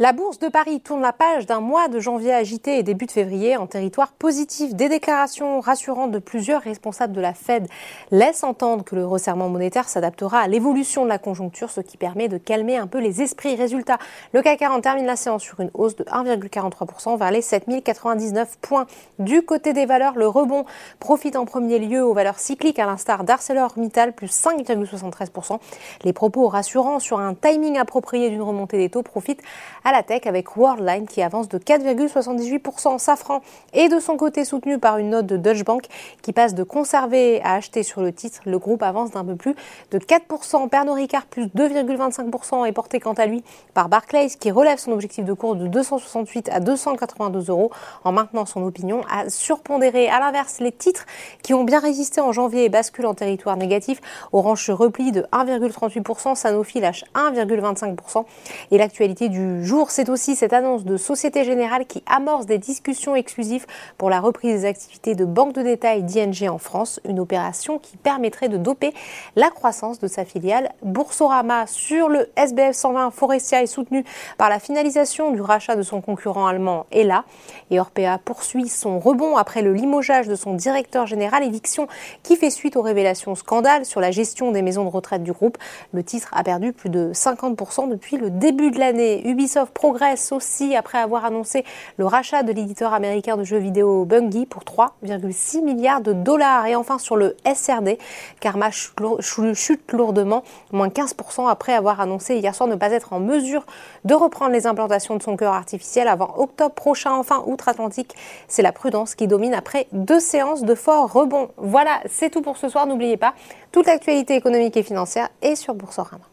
La bourse de Paris tourne la page d'un mois de janvier agité et début de février en territoire positif. Des déclarations rassurantes de plusieurs responsables de la Fed laissent entendre que le resserrement monétaire s'adaptera à l'évolution de la conjoncture, ce qui permet de calmer un peu les esprits. Résultat, le CAC 40 termine la séance sur une hausse de 1,43% vers les 7099 points. Du côté des valeurs, le rebond profite en premier lieu aux valeurs cycliques, à l'instar d'ArcelorMittal, plus 5,73%. Les propos rassurants sur un timing approprié d'une remontée des taux profitent la tech avec Worldline qui avance de 4,78%. Safran et de son côté soutenu par une note de Deutsche Bank qui passe de conserver à acheter sur le titre. Le groupe avance d'un peu plus de 4%. Pernod Ricard plus 2,25% est porté quant à lui par Barclays qui relève son objectif de cours de 268 à 282 euros en maintenant son opinion à surpondérer. À l'inverse, les titres qui ont bien résisté en janvier basculent en territoire négatif. Orange repli de 1,38%, Sanofi lâche 1,25% et l'actualité du jour c'est aussi cette annonce de Société Générale qui amorce des discussions exclusives pour la reprise des activités de banque de détail d'ING en France, une opération qui permettrait de doper la croissance de sa filiale Boursorama. Sur le SBF 120, Forestia est soutenu par la finalisation du rachat de son concurrent allemand ELA et Orpea poursuit son rebond après le limogeage de son directeur général, éviction qui fait suite aux révélations scandales sur la gestion des maisons de retraite du groupe. Le titre a perdu plus de 50% depuis le début de l'année. Ubisoft progresse aussi après avoir annoncé le rachat de l'éditeur américain de jeux vidéo Bungie pour 3,6 milliards de dollars. Et enfin sur le SRD, Karma chute lourdement, moins 15% après avoir annoncé hier soir ne pas être en mesure de reprendre les implantations de son cœur artificiel avant octobre prochain. Enfin, outre-Atlantique, c'est la prudence qui domine après deux séances de fort rebond. Voilà, c'est tout pour ce soir. N'oubliez pas, toute l'actualité économique et financière est sur Boursorama.